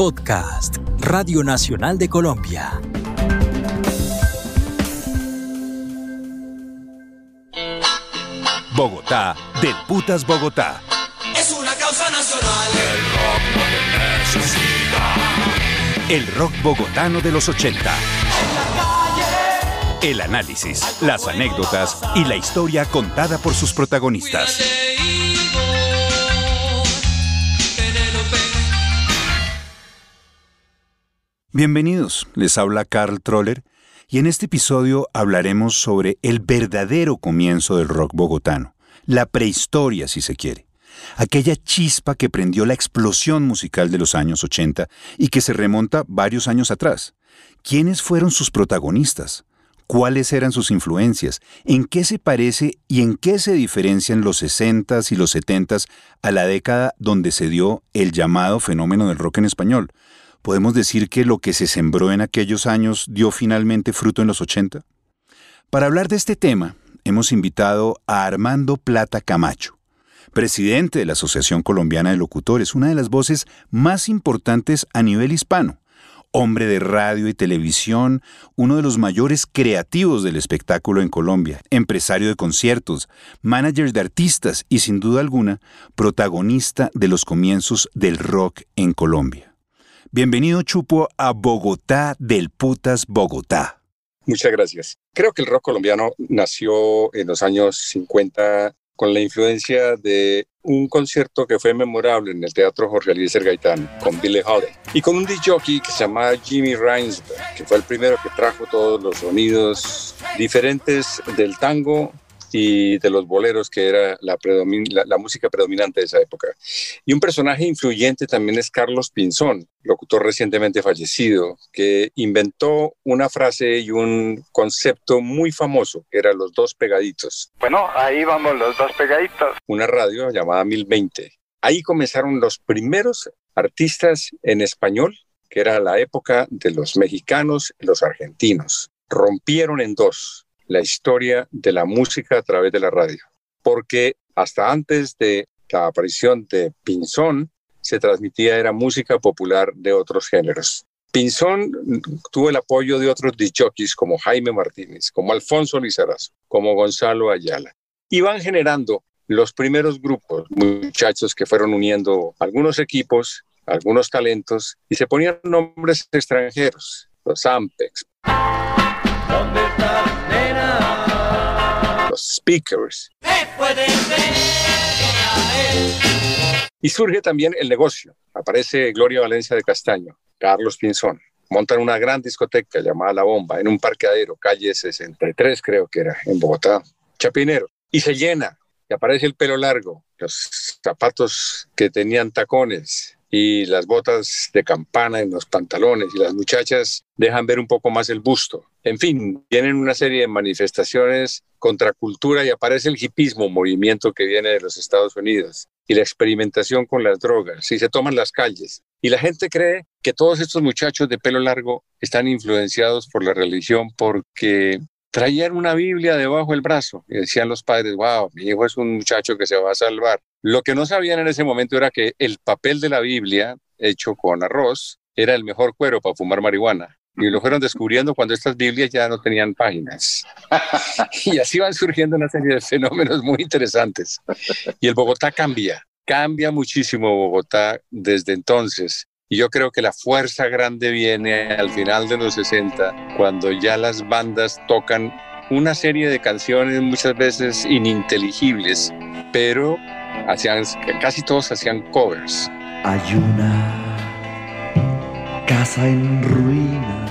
Podcast, Radio Nacional de Colombia. Bogotá, del Putas Bogotá. Es una causa nacional. El rock bogotano de los 80. El análisis, las anécdotas y la historia contada por sus protagonistas. Bienvenidos, les habla Carl Troller y en este episodio hablaremos sobre el verdadero comienzo del rock bogotano, la prehistoria si se quiere, aquella chispa que prendió la explosión musical de los años 80 y que se remonta varios años atrás. ¿Quiénes fueron sus protagonistas? ¿Cuáles eran sus influencias? ¿En qué se parece y en qué se diferencian los 60s y los 70s a la década donde se dio el llamado fenómeno del rock en español? ¿Podemos decir que lo que se sembró en aquellos años dio finalmente fruto en los 80? Para hablar de este tema, hemos invitado a Armando Plata Camacho, presidente de la Asociación Colombiana de Locutores, una de las voces más importantes a nivel hispano, hombre de radio y televisión, uno de los mayores creativos del espectáculo en Colombia, empresario de conciertos, manager de artistas y sin duda alguna protagonista de los comienzos del rock en Colombia. Bienvenido Chupo a Bogotá del Putas Bogotá. Muchas gracias. Creo que el rock colombiano nació en los años 50 con la influencia de un concierto que fue memorable en el Teatro Jorge Eliezer Gaitán con Billy Holiday y con un jockey que se llamaba Jimmy Reinsberg, que fue el primero que trajo todos los sonidos diferentes del tango y de los boleros, que era la, la, música predominante de esa época. Y un personaje influyente también es Carlos Pinzón, locutor recientemente fallecido, que inventó una frase y un concepto muy famoso, que era los dos pegaditos. Bueno, ahí vamos los dos pegaditos. Una radio llamada 1020. Ahí comenzaron los primeros artistas en español, que era la época de los mexicanos y los argentinos. Rompieron en dos la historia de la música a través de la radio, porque hasta antes de la aparición de Pinzón se transmitía era música popular de otros géneros. Pinzón tuvo el apoyo de otros dichokis como Jaime Martínez, como Alfonso Lizarazo, como Gonzalo Ayala. Y van generando los primeros grupos, muchachos que fueron uniendo algunos equipos, algunos talentos y se ponían nombres extranjeros, los Ampex. Speakers. Y surge también el negocio. Aparece Gloria Valencia de Castaño, Carlos Pinzón. Montan una gran discoteca llamada La Bomba en un parqueadero, calle 63 creo que era, en Bogotá, Chapinero. Y se llena, y aparece el pelo largo, los zapatos que tenían tacones, y las botas de campana en los pantalones y las muchachas dejan ver un poco más el busto. En fin, vienen una serie de manifestaciones contra cultura y aparece el hipismo, movimiento que viene de los Estados Unidos, y la experimentación con las drogas, y se toman las calles. Y la gente cree que todos estos muchachos de pelo largo están influenciados por la religión porque traían una Biblia debajo del brazo y decían los padres, wow, mi hijo es un muchacho que se va a salvar. Lo que no sabían en ese momento era que el papel de la Biblia, hecho con arroz, era el mejor cuero para fumar marihuana. Y lo fueron descubriendo cuando estas Biblias ya no tenían páginas. y así van surgiendo una serie de fenómenos muy interesantes. Y el Bogotá cambia, cambia muchísimo Bogotá desde entonces. Y yo creo que la fuerza grande viene al final de los 60, cuando ya las bandas tocan una serie de canciones muchas veces ininteligibles, pero hacían, casi todos hacían covers. Hay una casa en ruina.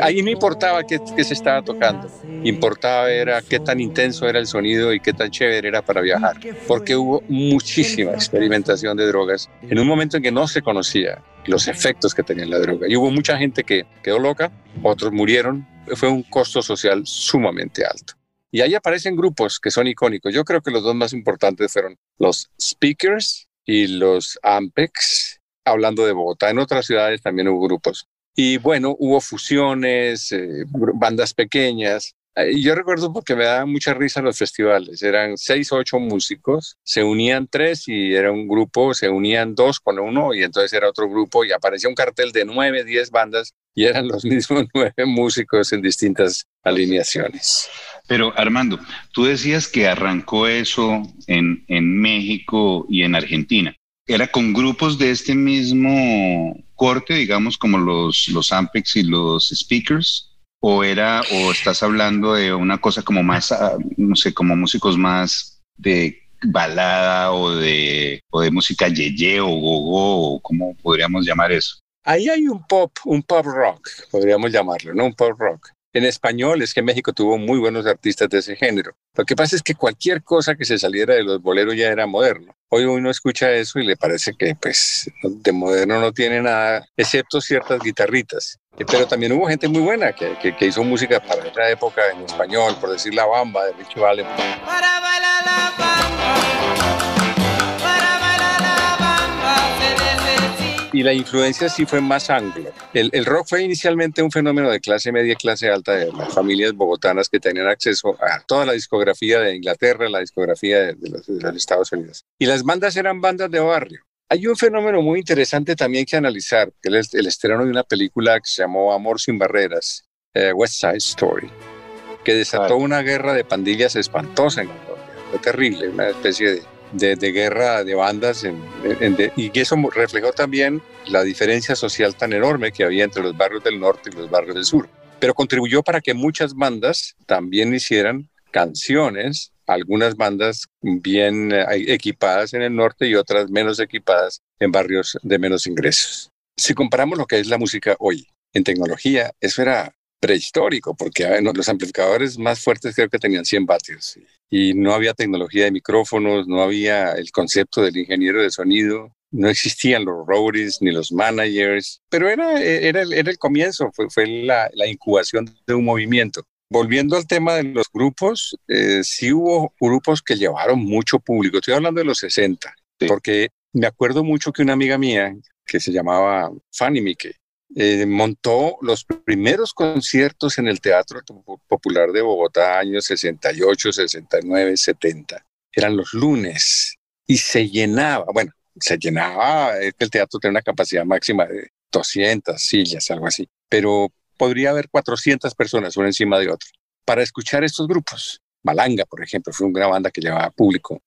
Ahí no importaba qué, qué, se estaba tocando, importaba era qué tan intenso era el sonido y qué tan chévere era para viajar, porque hubo muchísima experimentación de drogas en un momento en que no se conocía los efectos que tenía la droga. Y hubo mucha gente que quedó loca, otros murieron, fue un costo social sumamente alto. Y ahí aparecen grupos que son icónicos. Yo creo que los dos más importantes fueron los Speakers y los Ampex, hablando de Bogotá. En otras ciudades también hubo grupos. Y bueno, hubo fusiones, eh, bandas pequeñas. Y yo recuerdo porque me daba mucha risa los festivales. Eran seis o ocho músicos, se unían tres y era un grupo, se unían dos con uno y entonces era otro grupo y aparecía un cartel de nueve, diez bandas y eran los mismos nueve músicos en distintas alineaciones. Pero Armando, tú decías que arrancó eso en, en México y en Argentina. ¿Era con grupos de este mismo corte, digamos, como los, los Ampex y los Speakers? O era o estás hablando de una cosa como más ah, no sé como músicos más de balada o de o de música yeye o gogo o cómo podríamos llamar eso ahí hay un pop un pop rock podríamos llamarlo no un pop rock en español es que México tuvo muy buenos artistas de ese género. Lo que pasa es que cualquier cosa que se saliera de los boleros ya era moderno. Hoy uno escucha eso y le parece que pues de moderno no tiene nada, excepto ciertas guitarritas. Pero también hubo gente muy buena que, que, hizo música para esa época en español, por decir La Bamba de Richie Valens. Para bailar la bamba. Y la influencia sí fue más anglo. El, el, rock fue inicialmente un fenómeno de clase media, clase alta, de las familias bogotanas que tenían acceso a toda la discografía de Inglaterra, la discografía de, los, Estados Unidos. Y las bandas eran bandas de barrio. Hay un fenómeno muy interesante también que analizar, que es el estreno de una película que se llamó Amor sin Barreras, eh, West Side Story, que desató una guerra de pandillas espantosa en Colombia. Fue terrible, una especie de de, guerra de bandas y eso reflejó también la diferencia social tan enorme que había entre los barrios del norte y los barrios del sur. Pero contribuyó para que muchas bandas también hicieran canciones, algunas bandas bien eh, equipadas en el norte y otras menos equipadas en barrios de menos ingresos. Si comparamos lo que es la música hoy en tecnología, eso era prehistórico, porque los amplificadores más fuertes creo que tenían 100 vatios y no había tecnología de micrófonos, no había el concepto del ingeniero de sonido, no existían los roadies ni los managers, pero era, era, era el comienzo, fue, fue la, la, incubación de un movimiento. Volviendo al tema de los grupos, eh, sí hubo grupos que llevaron mucho público, estoy hablando de los 60, porque me acuerdo mucho que una amiga mía, que se llamaba Fanny Mike, eh, montó los primeros conciertos en el Teatro Popular de Bogotá, años 68, 69, 70. Eran los lunes y se llenaba, bueno, se llenaba, el teatro tiene una capacidad máxima de 200 sillas, algo así, pero podría haber 400 personas una encima de otra para escuchar estos grupos. Malanga, por ejemplo, fue una banda que llevaba público.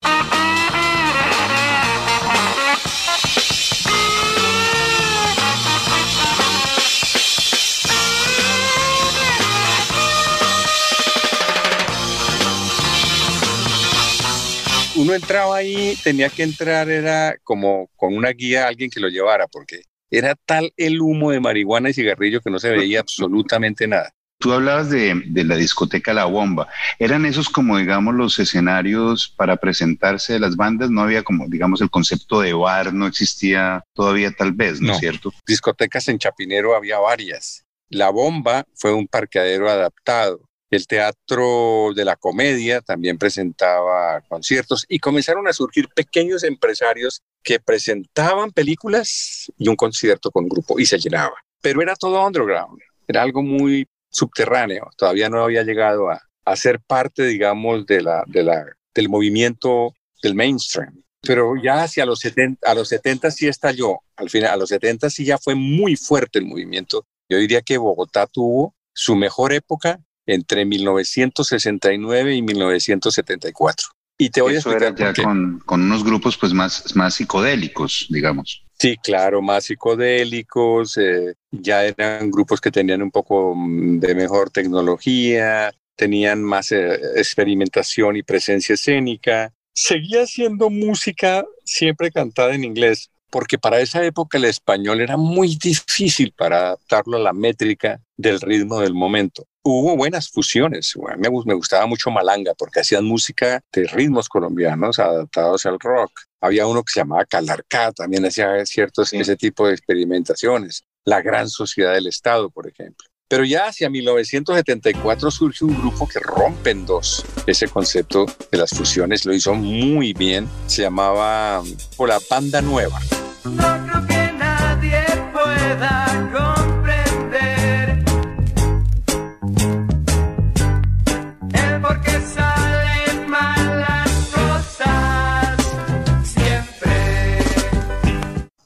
Uno entraba ahí, tenía que entrar, era como con una guía, alguien que lo llevara, porque era tal el humo de marihuana y cigarrillo que no se veía absolutamente nada. Tú hablabas de, la discoteca La Bomba. ¿Eran esos como, digamos, los escenarios para presentarse de las bandas? No había como, digamos, el concepto de bar, no existía todavía tal vez, ¿no, es cierto? Discotecas en Chapinero había varias. La Bomba fue un parqueadero adaptado. El Teatro de la Comedia también presentaba conciertos y comenzaron a surgir pequeños empresarios que presentaban películas y un concierto con grupo y se llenaba. Pero era todo underground, era algo muy subterráneo, todavía no había llegado a, ser parte, digamos, del movimiento del mainstream. Pero ya hacia los 70, a los 70 sí estalló, al final, a los 70 sí ya fue muy fuerte el movimiento. Yo diría que Bogotá tuvo su mejor época entre 1969 y 1974. Y te voy a explicar ya con, con, unos grupos pues más, más psicodélicos, digamos. Sí, claro, más psicodélicos, eh, ya eran grupos que tenían un poco mm, de mejor tecnología, tenían más eh, experimentación y presencia escénica. Seguía siendo música siempre cantada en inglés, porque para esa época el español era muy difícil para adaptarlo a la métrica del ritmo del momento hubo buenas fusiones. A mí me gustaba mucho Malanga porque hacían música de ritmos colombianos adaptados al rock. Había uno que se llamaba Calarcá, también hacía ciertos ese tipo de experimentaciones. La Gran Sociedad del Estado, por ejemplo. Pero ya hacia 1974 surge un grupo que rompe en dos ese concepto de las fusiones. Lo hizo muy bien. Se llamaba La Banda Nueva. No creo que nadie pueda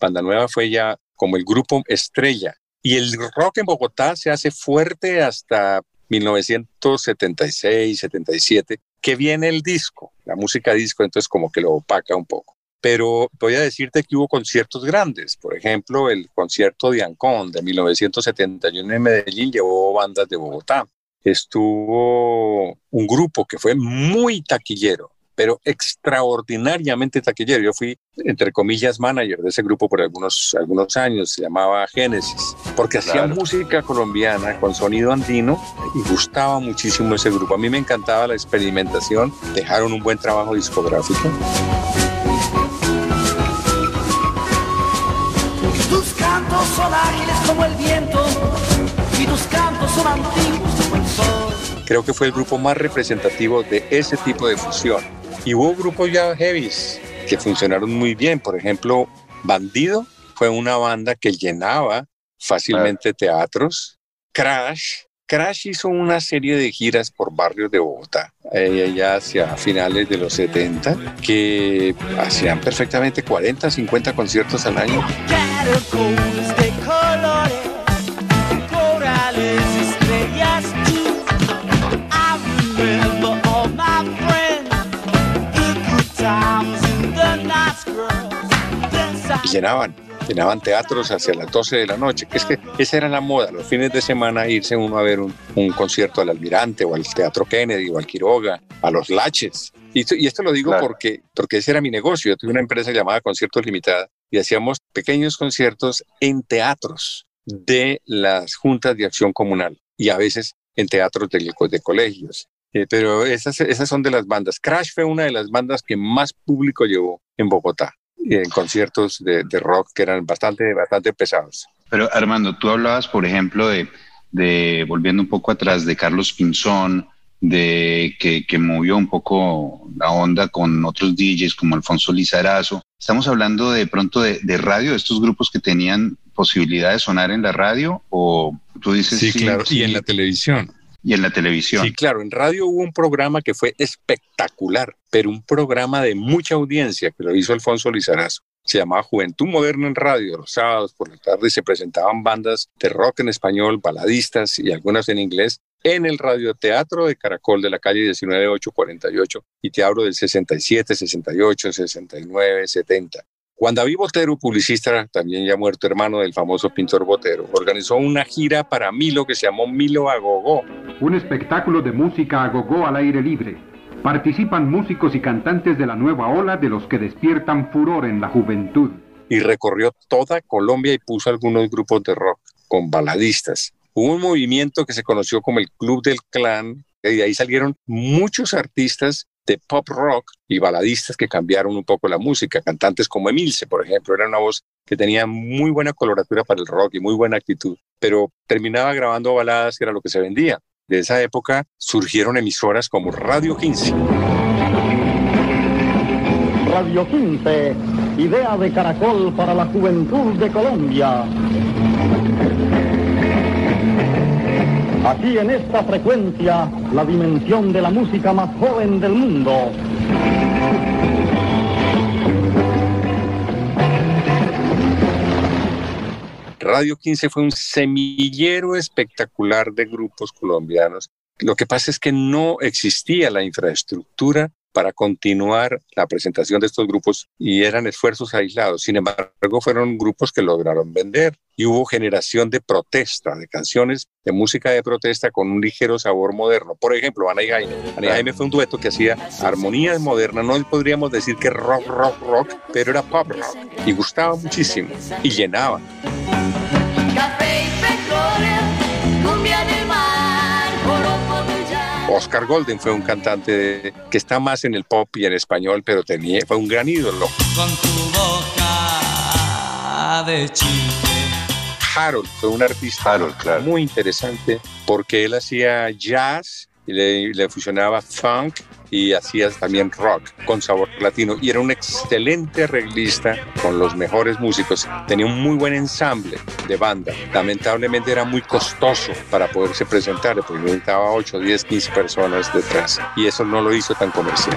Banda Nueva fue ya como el grupo estrella. Y el rock en Bogotá se hace fuerte hasta 1976, 77, que viene el disco, la música disco, entonces como que lo opaca un poco. Pero voy a decirte que hubo conciertos grandes. Por ejemplo, el concierto de Ancón de 1971 en Medellín llevó bandas de Bogotá. Estuvo un grupo que fue muy taquillero, pero extraordinariamente taquillero. Yo fui, entre comillas, manager de ese grupo por algunos, algunos años, se llamaba Génesis, porque hacía música colombiana con sonido andino y gustaba muchísimo ese grupo. A mí me encantaba la experimentación, dejaron un buen trabajo discográfico. Tus cantos son ágiles como el viento y tus cantos son antiguos como el sol. Creo que fue el grupo más representativo de ese tipo de fusión y hubo grupos ya heavies que funcionaron muy bien. Por ejemplo, Bandido fue una banda que llenaba fácilmente teatros. Crash, Crash hizo una serie de giras por barrios de Bogotá, eh, ya hacia finales de los 70, que hacían perfectamente 40, 50 conciertos al año. Y llenaban, llenaban teatros hacia las 12 de la noche, que es que esa era la moda, los fines de semana irse uno a ver un, un concierto al Almirante o al Teatro Kennedy o al Quiroga, a los Laches. Y esto, y esto lo digo Claro. porque, porque ese era mi negocio. Yo tuve una empresa llamada Conciertos Limitada y hacíamos pequeños conciertos en teatros de las juntas de acción comunal y a veces en teatros de, de colegios. Eh, pero esas, esas son de las bandas. Crash fue una de las bandas que más público llevó en Bogotá, en conciertos de, de rock que eran bastante, bastante pesados. Pero Armando, tú hablabas, por ejemplo, de, de volviendo un poco atrás, de Carlos Pinzón, de que, que movió un poco la onda con otros DJs como Alfonso Lizarazo. Estamos hablando de pronto de, de radio, de estos grupos que tenían posibilidad de sonar en la radio, o tú dices Sí, claro. Y en la televisión. Y en la televisión. Sí, claro. En radio hubo un programa que fue espectacular, pero un programa de mucha audiencia que lo hizo Alfonso Lizarazo. Se llamaba Juventud Moderna en Radio, los sábados por la tarde se presentaban bandas de rock en español, baladistas y algunas en inglés en el radioteatro de Caracol de la calle 19848 y te hablo del 67, 68, 69, 70. Juan David Botero, publicista, también ya muerto hermano del famoso pintor Botero, organizó una gira para Milo que se llamó Milo Agogó. Un espectáculo de música a gogó al aire libre. Participan músicos y cantantes de la nueva ola de los que despiertan furor en la juventud. y recorrió toda Colombia y puso algunos grupos de rock con baladistas. Hubo un movimiento que se conoció como el Club del Clan, y de ahí salieron muchos artistas de pop rock y baladistas que cambiaron un poco la música. Cantantes como Emilce, por ejemplo, era una voz que tenía muy buena coloratura para el rock y muy buena actitud, pero terminaba grabando baladas que era lo que se vendía. De esa época surgieron emisoras como Radio 15. Radio 15, idea de caracol para la juventud de Colombia. Aquí en esta frecuencia, la dimensión de la música más joven del mundo. Radio 15 fue un semillero espectacular de grupos colombianos. Lo que pasa es que no existía la infraestructura para continuar la presentación de estos grupos y eran esfuerzos aislados. Sin embargo, fueron grupos que lograron vender y hubo generación de protesta, de canciones de música de protesta con un ligero sabor moderno. Por ejemplo, Ana y Jaime. Ana y Jaime fue un dueto que hacía armonías modernas, no podríamos decir que rock, rock, rock, pero era pop rock y gustaba muchísimo y llenaba. Oscar Golden fue un cantante que está más en el pop y en español, pero tenía, fue un gran ídolo. Con tu boca de. Harold fue un artista Harold, claro. muy interesante porque él hacía jazz y le, fusionaba funk y hacía también rock con sabor latino y era un excelente arreglista con los mejores músicos. Tenía un muy buen ensamble de banda. Lamentablemente era muy costoso para poderse presentar porque necesitaba 8, 10, 15 personas detrás y eso no lo hizo tan comercial.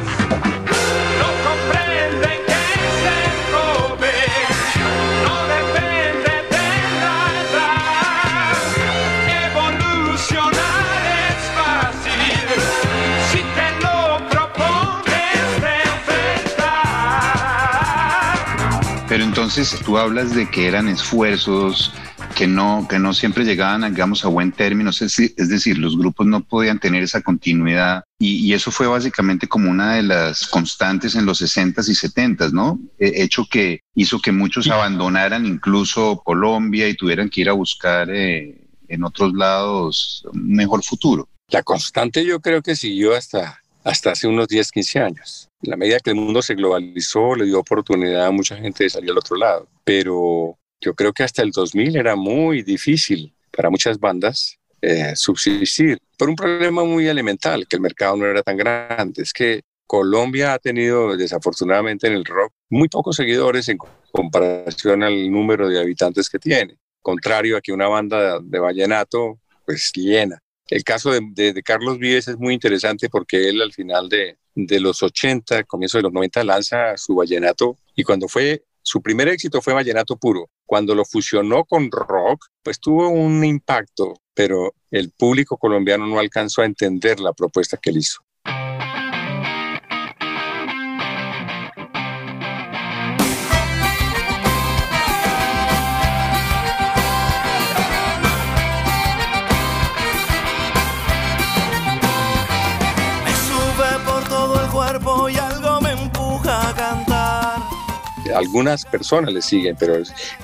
Entonces tú hablas de que eran esfuerzos que no, que no siempre llegaban, digamos, a buen término, es decir, los grupos no podían tener esa continuidad y, eso fue básicamente como una de las constantes en los 60s y 70s, ¿no? hecho que hizo que muchos abandonaran incluso Colombia y tuvieran que ir a buscar eh, en otros lados un mejor futuro. La constante yo creo que siguió hasta, hasta hace unos 10, 15 años. La medida que el mundo se globalizó, le dio oportunidad a mucha gente de salir al otro lado. Pero yo creo que hasta el 2000 era muy difícil para muchas bandas eh, subsistir por un problema muy elemental, que el mercado no era tan grande. Es que Colombia ha tenido, desafortunadamente, en el rock muy pocos seguidores en comparación al número de habitantes que tiene. Contrario a que una banda de vallenato, pues llena. El caso de, Carlos Vives es muy interesante porque él al final de, de los 80, comienzo de los 90, lanza su vallenato y cuando fue su primer éxito fue Vallenato Puro. Cuando lo fusionó con rock, pues tuvo un impacto, pero el público colombiano no alcanzó a entender la propuesta que él hizo. Algunas personas le siguen, pero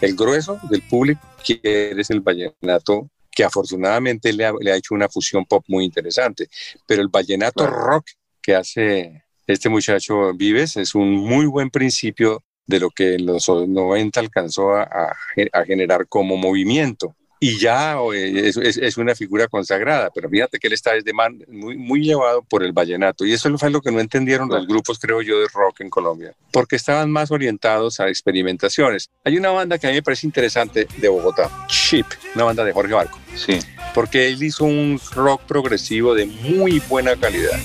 el grueso del público quiere es el vallenato que afortunadamente le ha, hecho una fusión pop muy interesante. Pero el vallenato rock que hace este muchacho Vives es un muy buen principio de lo que en los 90 alcanzó a generar como movimiento y ya es, es, una figura consagrada, pero fíjate que él está desde muy, muy llevado por el vallenato y eso fue lo que no entendieron los grupos, creo yo, de rock en Colombia, porque estaban más orientados a experimentaciones. Hay una banda que a mí me parece interesante de Bogotá, Chip, una banda de Jorge Barco, sí. porque él hizo un rock progresivo de muy buena calidad.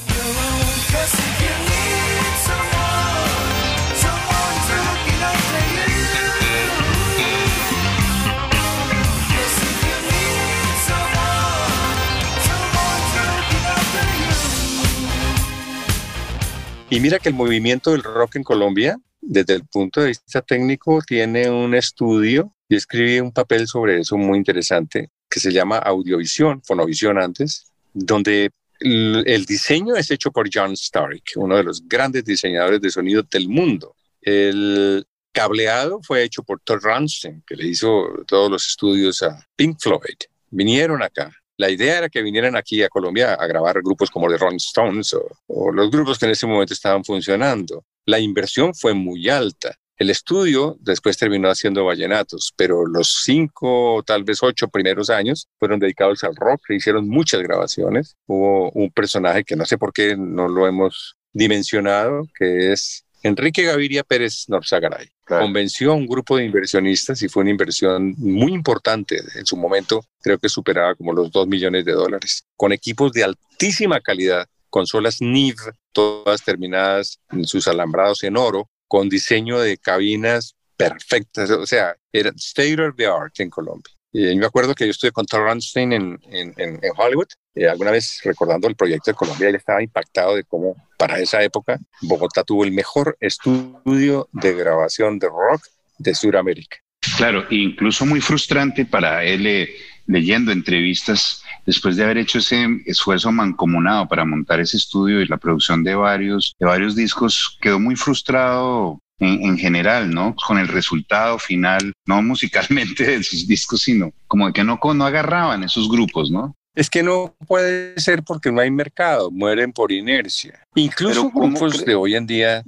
Y mira que el movimiento del rock en Colombia, desde el punto de vista técnico, tiene un estudio. y escribí un papel sobre eso muy interesante que se llama Audiovisión, Fonovisión antes, donde el diseño es hecho por John Stark, uno de los grandes diseñadores de sonido del mundo. El cableado fue hecho por Todd Rundstein, que le hizo todos los estudios a Pink Floyd. Vinieron acá la idea era que vinieran aquí a Colombia a grabar grupos como The Rolling Stones o, los grupos que en ese momento estaban funcionando. La inversión fue muy alta. El estudio después terminó haciendo vallenatos, pero los cinco, tal vez ocho primeros años fueron dedicados al rock, se hicieron muchas grabaciones. Hubo un personaje que no sé por qué no lo hemos dimensionado, que es Enrique Gaviria Pérez Norzagaray convenció a un grupo de inversionistas y fue una inversión muy importante. En su momento creo que superaba como los 2 millones de dólares, con equipos de altísima calidad, consolas NIV, todas terminadas en sus alambrados en oro, con diseño de cabinas perfectas, o sea, era state of the art en Colombia. Y me acuerdo que yo estuve con Tom Runstein en, en, en, Hollywood, eh, alguna vez recordando el proyecto de Colombia, él estaba impactado de cómo para esa época Bogotá tuvo el mejor estudio de grabación de rock de Sudamérica. Claro, incluso muy frustrante para él eh, leyendo entrevistas después de haber hecho ese esfuerzo mancomunado para montar ese estudio y la producción de varios, de varios discos, quedó muy frustrado en, general, ¿no? Con el resultado final, no musicalmente de sus discos, sino como que no, no agarraban esos grupos, ¿no? Es que no puede ser porque no hay mercado, mueren por inercia. Incluso grupos de hoy en día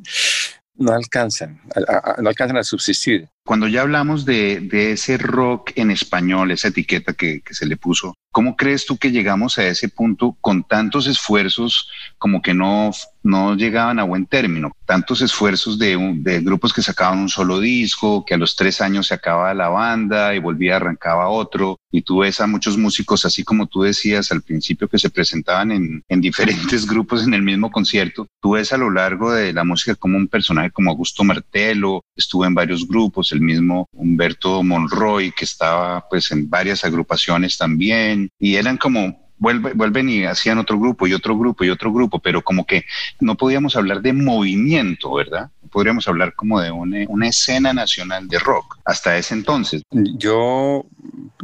no alcanzan, no alcanzan a subsistir. Cuando ya hablamos de, ese rock en español, esa etiqueta que, se le puso, ¿cómo crees tú que llegamos a ese punto con tantos esfuerzos como que no, no llegaban a buen término? Tantos esfuerzos de, grupos que sacaban un solo disco, que a los tres años se acababa la banda y volvía, arrancaba otro, y tú ves a muchos músicos, así como tú decías al principio, que se presentaban en, en diferentes grupos en el mismo concierto, tú ves a lo largo de la música como un personaje como Augusto Martelo, estuvo en varios grupos, el mismo Humberto Monroy, que estaba pues en varias agrupaciones también, y eran como vuelven y hacían otro grupo y otro grupo y otro grupo, pero como que no podíamos hablar de movimiento, ¿verdad? Podríamos hablar como de una, escena nacional de rock hasta ese entonces. Yo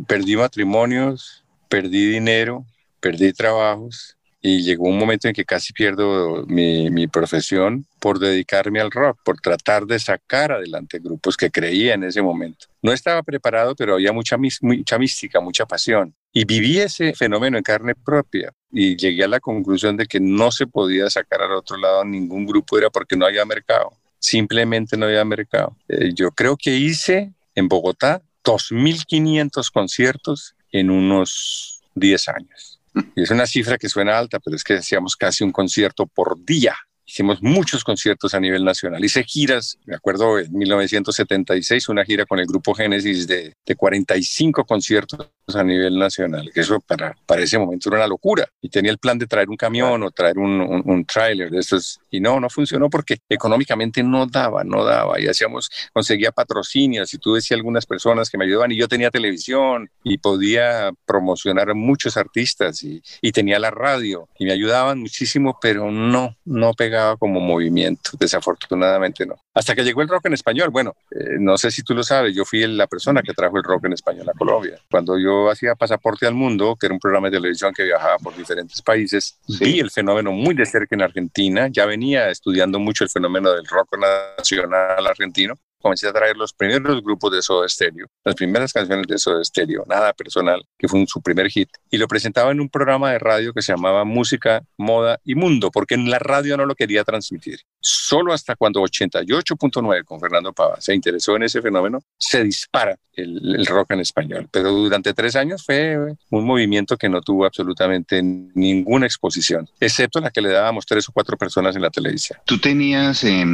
perdí matrimonios, perdí dinero, perdí trabajos y llegó un momento en que casi pierdo mi, mi, profesión por dedicarme al rock, por tratar de sacar adelante grupos que creía en ese momento. No estaba preparado, pero había mucha, mucha mística, mucha pasión. Y viví ese fenómeno en carne propia y llegué a la conclusión de que no se podía sacar al otro lado ningún grupo, era porque no había mercado. Simplemente no había mercado. Eh, yo creo que hice en Bogotá 2.500 conciertos en unos 10 años. Y es una cifra que suena alta, pero es que hacíamos casi un concierto por día. Hicimos muchos conciertos a nivel nacional. Hice giras, me acuerdo en 1976, una gira con el grupo Génesis de, de 45 conciertos a nivel nacional, que eso para, para ese momento era una locura. Y tenía el plan de traer un camión o traer un, un, un tráiler de estos. Y no, no funcionó porque económicamente no daba, no daba. Y hacíamos, conseguía patrocinios y tuve sí algunas personas que me ayudaban y yo tenía televisión y podía promocionar a muchos artistas y, y tenía la radio y me ayudaban muchísimo, pero no, no pegaba como movimiento, desafortunadamente no. Hasta que llegó el rock en español. Bueno, eh, no sé si tú lo sabes, yo fui la persona que trajo el rock en español a Colombia. Cuando yo hacía Pasaporte al Mundo, que era un programa de televisión que viajaba por diferentes países, sí. vi el fenómeno muy de cerca en Argentina, ya venía estudiando mucho el fenómeno del rock nacional argentino, comencé a traer los primeros grupos de Soda Stereo, las primeras canciones de Soda Stereo, Nada Personal, que fue su primer hit, y lo presentaba en un programa de radio que se llamaba Música, Moda y Mundo, porque en la radio no lo quería transmitir. Solo hasta cuando 88.9 con Fernando Pava se interesó en ese fenómeno, se dispara el, el, rock en español. Pero durante tres años fue un movimiento que no tuvo absolutamente ninguna exposición, excepto la que le dábamos tres o cuatro personas en la televisión. Tú tenías, eh,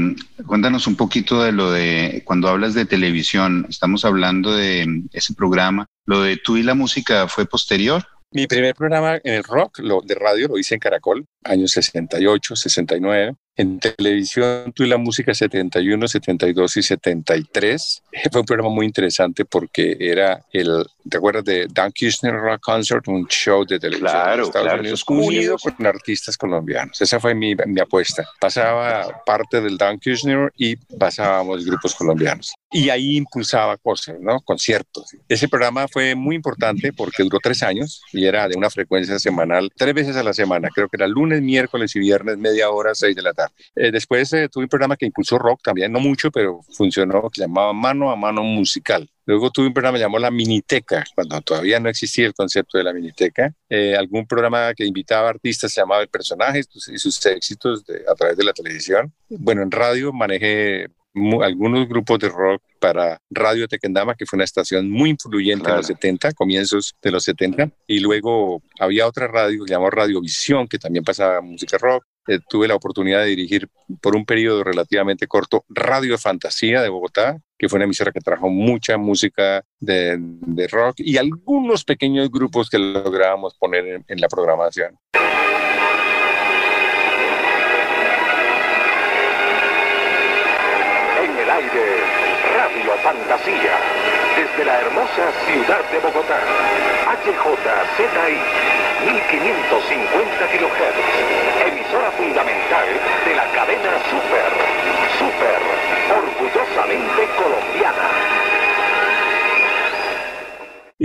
cuéntanos un poquito de lo de cuando hablas de televisión, estamos hablando de ese programa. ¿Lo de tú y la música fue posterior? Mi primer programa en el rock, lo de radio, lo hice en Caracol, años 68, 69. En televisión, tú y la música 71, 72 y 73. Fue un programa muy interesante porque era el, ¿te acuerdas de Dan Kirchner Rock Concert? Un show de televisión claro, de Estados claro, Unidos unido con artistas colombianos. Esa fue mi, mi apuesta. Pasaba parte del Dan Kirchner y pasábamos grupos colombianos. Y ahí impulsaba cosas, ¿no? Conciertos. Ese programa fue muy importante porque duró tres años y era de una frecuencia semanal, tres veces a la semana. Creo que era lunes, miércoles y viernes, media hora, seis de la tarde. Eh, después eh, tuve un programa que impulsó rock también, no mucho, pero funcionó, que se llamaba Mano a Mano Musical. Luego tuve un programa llamó La Miniteca, cuando todavía no existía el concepto de la Miniteca. Eh, algún programa que invitaba artistas se llamaba El Personaje y sus éxitos de, a través de la televisión. Bueno, en radio manejé algunos grupos de rock para Radio Tequendama, que fue una estación muy influyente claro. en los 70, comienzos de los 70. Y luego había otra radio que llamó Radiovisión, que también pasaba música rock. Eh, tuve la oportunidad de dirigir por un periodo relativamente corto Radio Fantasía de Bogotá, que fue una emisora que trajo mucha música de, rock y algunos pequeños grupos que lográbamos poner en, en la programación. Radio Fantasía, desde la hermosa ciudad de Bogotá. HJZI, 1550 kHz, emisora fundamental de la cadena Super. Super, orgullosamente colombiana.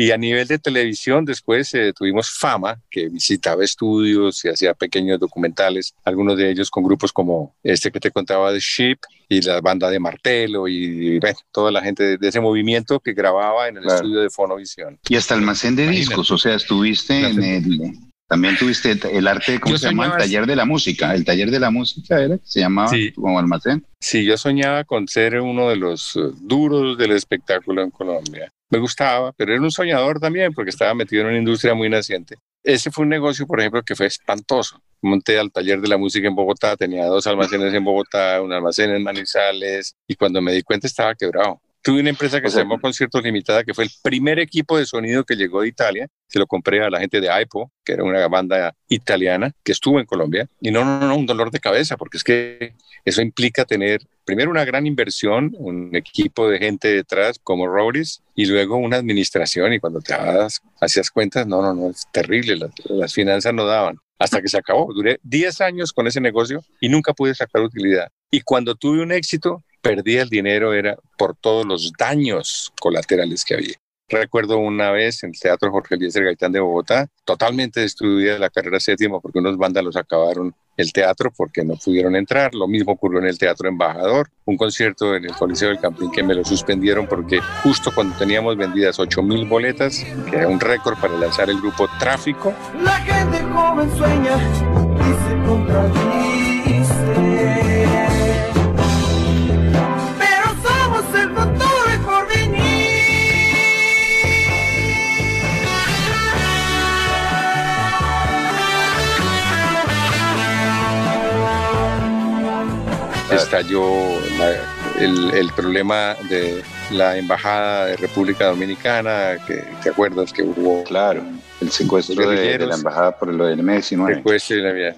Y a nivel de televisión, después eh, tuvimos Fama, que visitaba estudios y hacía pequeños documentales, algunos de ellos con grupos como este que te contaba de Sheep y la banda de Martelo y, y bueno, toda la gente de, de, ese movimiento que grababa en el claro. estudio de Fonovisión. Y hasta almacén de Imagínate. discos, o sea, estuviste en el... También tuviste el arte, ¿cómo yo se llama? El taller de la música. El taller de la música era, se llamaba sí. como almacén. Sí, yo soñaba con ser uno de los uh, duros del espectáculo en Colombia me gustaba, pero era un soñador también porque estaba metido en una industria muy naciente. Ese fue un negocio, por ejemplo, que fue espantoso. Monté al taller de la música en Bogotá, tenía dos almacenes en Bogotá, un almacén en Manizales, y cuando me di cuenta estaba quebrado. Tuve una empresa que se llamó Conciertos Limitada, que fue el primer equipo de sonido que llegó de Italia. Se lo compré a la gente de AIPO, que era una banda italiana que estuvo en Colombia. Y no, no, no, un dolor de cabeza, porque es que eso implica tener primero una gran inversión, un equipo de gente detrás como Rodis y luego una administración. Y cuando te das, hacías cuentas, no, no, no, es terrible, las, las finanzas no daban hasta que se acabó. Duré 10 años con ese negocio y nunca pude sacar utilidad. Y cuando tuve un éxito, perdí el dinero era por todos los daños colaterales que había. Recuerdo una vez en el Teatro Jorge Eliezer Gaitán de Bogotá, totalmente destruida la carrera séptima porque unos vándalos acabaron el teatro porque no pudieron entrar. Lo mismo ocurrió en el Teatro Embajador, un concierto en el Coliseo del Campín que me lo suspendieron porque justo cuando teníamos vendidas 8 mil boletas, que era un récord para lanzar el grupo Tráfico. La gente joven sueña y se contradice. Estalló la- el, el problema de la embajada de República Dominicana, que te acuerdas que hubo Claro, el secuestro de, de la embajada por lo del M19. secuestro y la vida.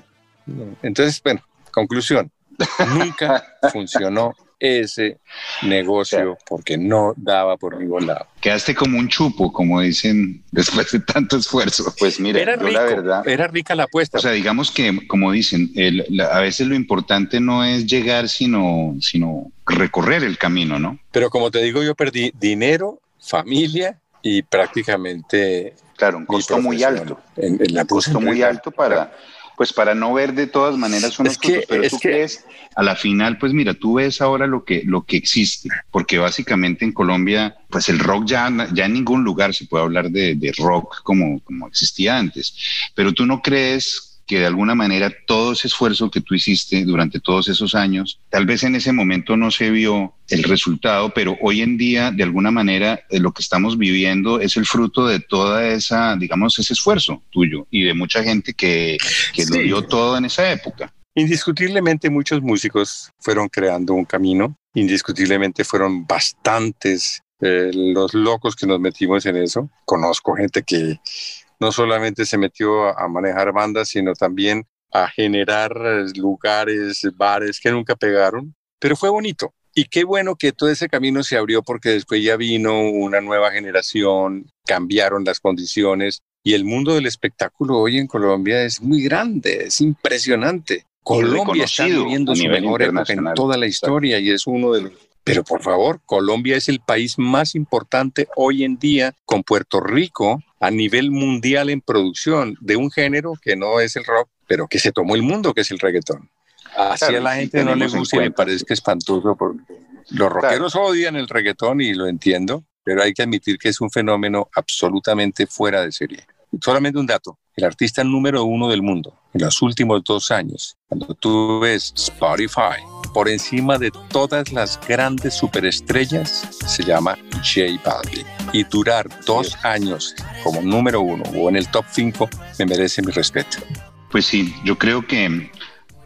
Entonces, bueno, conclusión, nunca funcionó ese negocio porque no daba por ningún lado. Quedaste como un chupo, como dicen después de tanto esfuerzo. Pues mira, Era yo rico, la verdad. era rica la apuesta. O sea, digamos que, como dicen, el- la- a veces lo importante no es llegar, sino, sino recorrer el camino, ¿no? Pero como te digo, yo perdí dinero, familia y prácticamente Claro, un costo muy alto. En, en la Un costo muy alto para, pues para no ver de todas maneras unos Es que- costos, pero es tú que- crees, a la final, pues mira, tú ves ahora lo que, lo que existe, porque básicamente en Colombia, pues el rock ya, ya en ningún lugar se puede hablar de, de rock como, como existía antes, pero tú no crees que de alguna manera todo ese esfuerzo que tú hiciste durante todos esos años, tal vez en ese momento no se vio el resultado, pero hoy en día, de alguna manera, eh, lo que estamos viviendo es el fruto de toda esa, digamos, ese esfuerzo tuyo y de mucha gente que, que lo dio todo en esa época. Indiscutiblemente muchos músicos fueron creando un camino, indiscutiblemente fueron bastantes eh, los locos que nos metimos en eso. Conozco gente que no solamente se metió a, manejar bandas, sino también a generar eh, lugares, bares que nunca pegaron, pero fue bonito. Y qué bueno que todo ese camino se abrió porque después ya vino una nueva generación, cambiaron las condiciones y el mundo del espectáculo hoy en Colombia es muy grande, es impresionante. Colombia está viviendo su mejor época en toda la historia y es uno de los... Pero por favor, Colombia es el país más importante hoy en día con Puerto Rico a nivel mundial en producción de un género que no es el rock, pero que se tomó el mundo, que es el reggaetón. Así Claro, a la gente no le gusta y le parezca espantoso porque los rockeros odian el reggaetón y lo entiendo, pero hay que admitir que es un fenómeno absolutamente fuera de serie. Solamente un dato, el artista número uno del mundo en los últimos dos años, cuando tú ves Spotify, por encima de todas las grandes superestrellas, se llama J Balvin. Y durar dos años como número uno o en el top 5 me merece mi respeto. Pues sí, yo creo que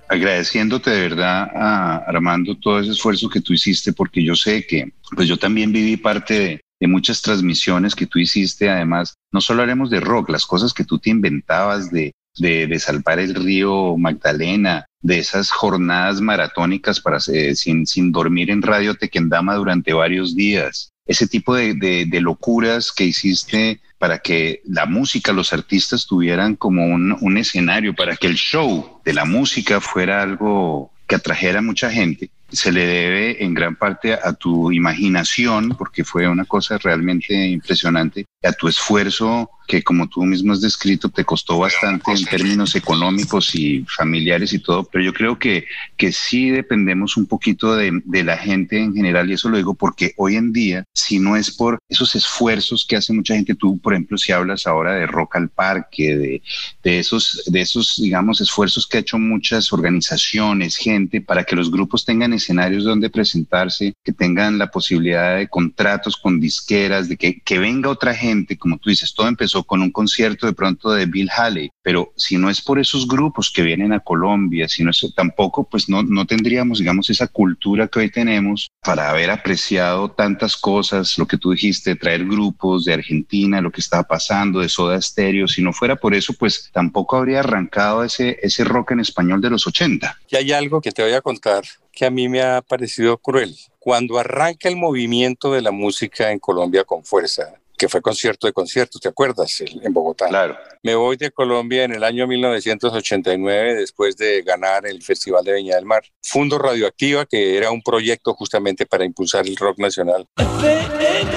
agradeciéndote de verdad a Armando todo ese esfuerzo que tú hiciste, porque yo sé que pues yo también viví parte de, de muchas transmisiones que tú hiciste, además, no solo haremos de rock, las cosas que tú te inventabas de, de, de salvar el río Magdalena, de esas jornadas maratónicas para eh, sin, sin dormir en Radio Tequendama durante varios días, ese tipo de, de, locuras que hiciste para que la música, los artistas tuvieran como un, un, escenario, para que el show de la música fuera algo que atrajera a mucha gente, se le debe en gran parte a tu imaginación, porque fue una cosa realmente impresionante, a tu esfuerzo que como tú mismo has descrito te costó bastante en términos económicos y familiares y todo, pero yo creo que, que sí dependemos un poquito de, de la gente en general y eso lo digo porque hoy en día, si no es por esos esfuerzos que hace mucha gente, tú por ejemplo si hablas ahora de Rock al Parque, de, de, esos, de esos digamos esfuerzos que ha hecho muchas organizaciones, gente, para que los grupos tengan escenarios donde presentarse, que tengan la posibilidad de contratos con disqueras, de que, que venga otra gente gente, como tú dices, todo empezó con un concierto de pronto de Bill Haley, pero si no es por esos grupos que vienen a Colombia, si no es tampoco, pues no, no tendríamos, digamos, esa cultura que hoy tenemos para haber apreciado tantas cosas, lo que tú dijiste, traer grupos de Argentina, lo que estaba pasando, de Soda Stereo, si no fuera por eso, pues tampoco habría arrancado ese, ese rock en español de los 80. Y hay algo que te voy a contar que a mí me ha parecido cruel. Cuando arranca el movimiento de la música en Colombia con fuerza, que fue concierto de conciertos, ¿te acuerdas? En Bogotá. Claro. Me voy de Colombia en el año 1989 después de ganar el Festival de Viña del Mar. Fundo Radioactiva, que era un proyecto justamente para impulsar el rock nacional. FM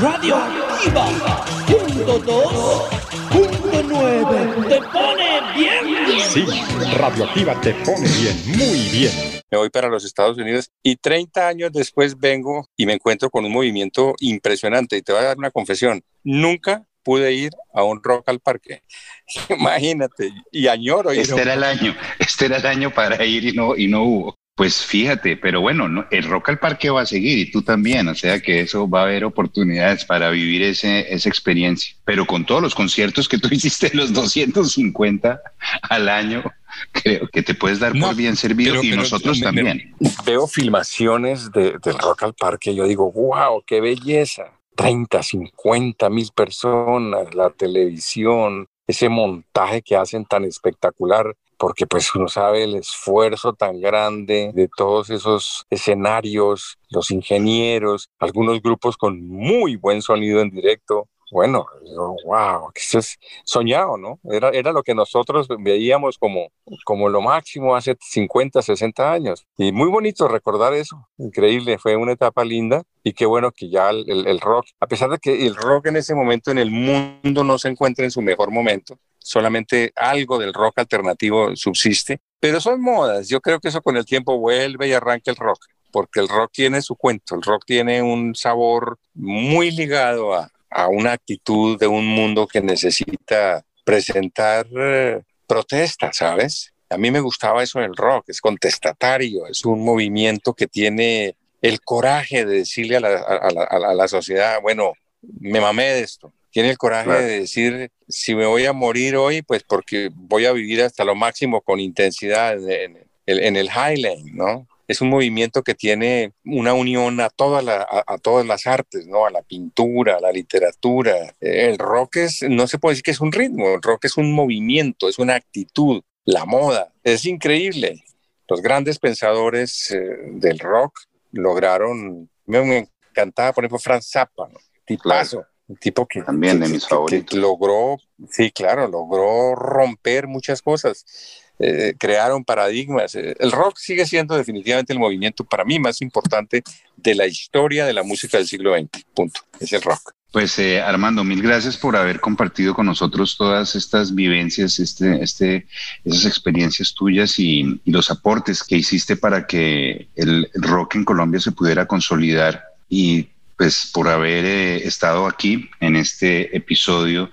Radioactiva, punto dos, punto nueve, te pone bien. Sí, Radioactiva te pone bien, muy bien. Me voy para los Estados Unidos y 30 años después vengo y me encuentro con un movimiento impresionante. Y te voy a dar una confesión. Nunca pude ir a un rock al parque. Imagínate, y añoro ir. Este era el año, este era el año para ir y no, y no hubo. Pues fíjate, pero bueno, no, el Rock al Parque va a seguir y tú también, o sea que eso va a haber oportunidades para vivir ese, esa experiencia. Pero con todos los conciertos que tú hiciste, los 250 al año, creo que te puedes dar No, por bien servido pero- y pero nosotros me- me- también. Veo filmaciones de, del rock al parque y yo digo, wow, qué belleza. 30, 50 mil personas, la televisión, ese montaje que hacen tan espectacular, porque pues uno sabe el esfuerzo tan grande de todos esos escenarios, los ingenieros, algunos grupos con muy buen sonido en directo. Bueno, digo, wow, es soñado, ¿no? Era, era lo que nosotros veíamos como, como lo máximo hace 50, 60 años. Y muy bonito recordar eso. Increíble, fue una etapa linda. Y qué bueno que ya el- el rock, a pesar de que el rock en ese momento en el mundo no se encuentra en su mejor momento, solamente algo del rock alternativo subsiste, pero son modas. Yo creo que eso con el tiempo vuelve y arranca el rock, porque el rock tiene su cuento, el rock tiene un sabor muy ligado a, a una actitud de un mundo que necesita presentar eh, protestas, ¿sabes? A mí me gustaba eso del rock, es contestatario, es un movimiento que tiene el coraje de decirle a la, a la- a la- a la sociedad, bueno, me mamé de esto. Tiene el coraje Claro. de decir, si me voy a morir hoy, pues porque voy a vivir hasta lo máximo con intensidad en, en- en el Highland, ¿no? Es un movimiento que tiene una unión a, toda la- a, a todas las artes, ¿no? A la pintura, a la literatura. El rock es, no se puede decir que es un ritmo, el rock es un movimiento, es una actitud, la moda. Es increíble. Los grandes pensadores eh, del rock lograron, me, encantaba, por ejemplo, Franz Zappa, ¿no? tipazo, un tipo que También de mis que- favoritos. que logró, sí, claro, logró romper muchas cosas, eh, crearon paradigmas. Eh, El rock sigue siendo definitivamente el movimiento para mí más importante de la historia de la música del siglo XX. Punto. Es el rock. Pues eh, Armando, mil gracias por haber compartido con nosotros todas estas vivencias, este, este, esas experiencias tuyas y, los aportes que hiciste para que el rock en Colombia se pudiera consolidar y pues por haber estado aquí en este episodio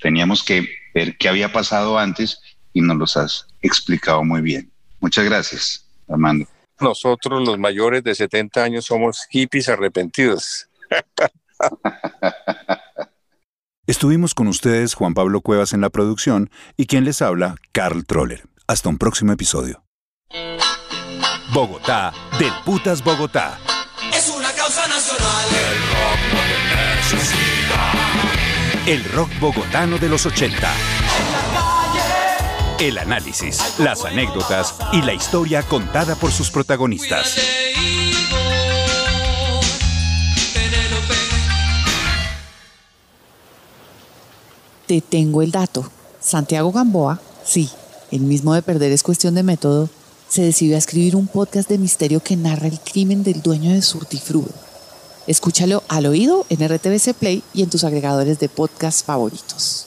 teníamos que ver qué había pasado antes y nos los has explicado muy bien. Muchas gracias, Armando. Nosotros los mayores de 70 años somos hippies arrepentidos. Estuvimos con ustedes Juan Pablo Cuevas en la producción y quien les habla, Carl Troller. Hasta un próximo episodio. Bogotá, del Putas Bogotá. Es una causa nacional. El rock bogotano de los 80. El análisis, las anécdotas y la historia contada por sus protagonistas. Te tengo el dato. Santiago Gamboa, sí, el mismo de perder es cuestión de método, se decidió a escribir un podcast de misterio que narra el crimen del dueño de Surtifrudo. Escúchalo al oído en RTBC Play y en tus agregadores de podcast favoritos.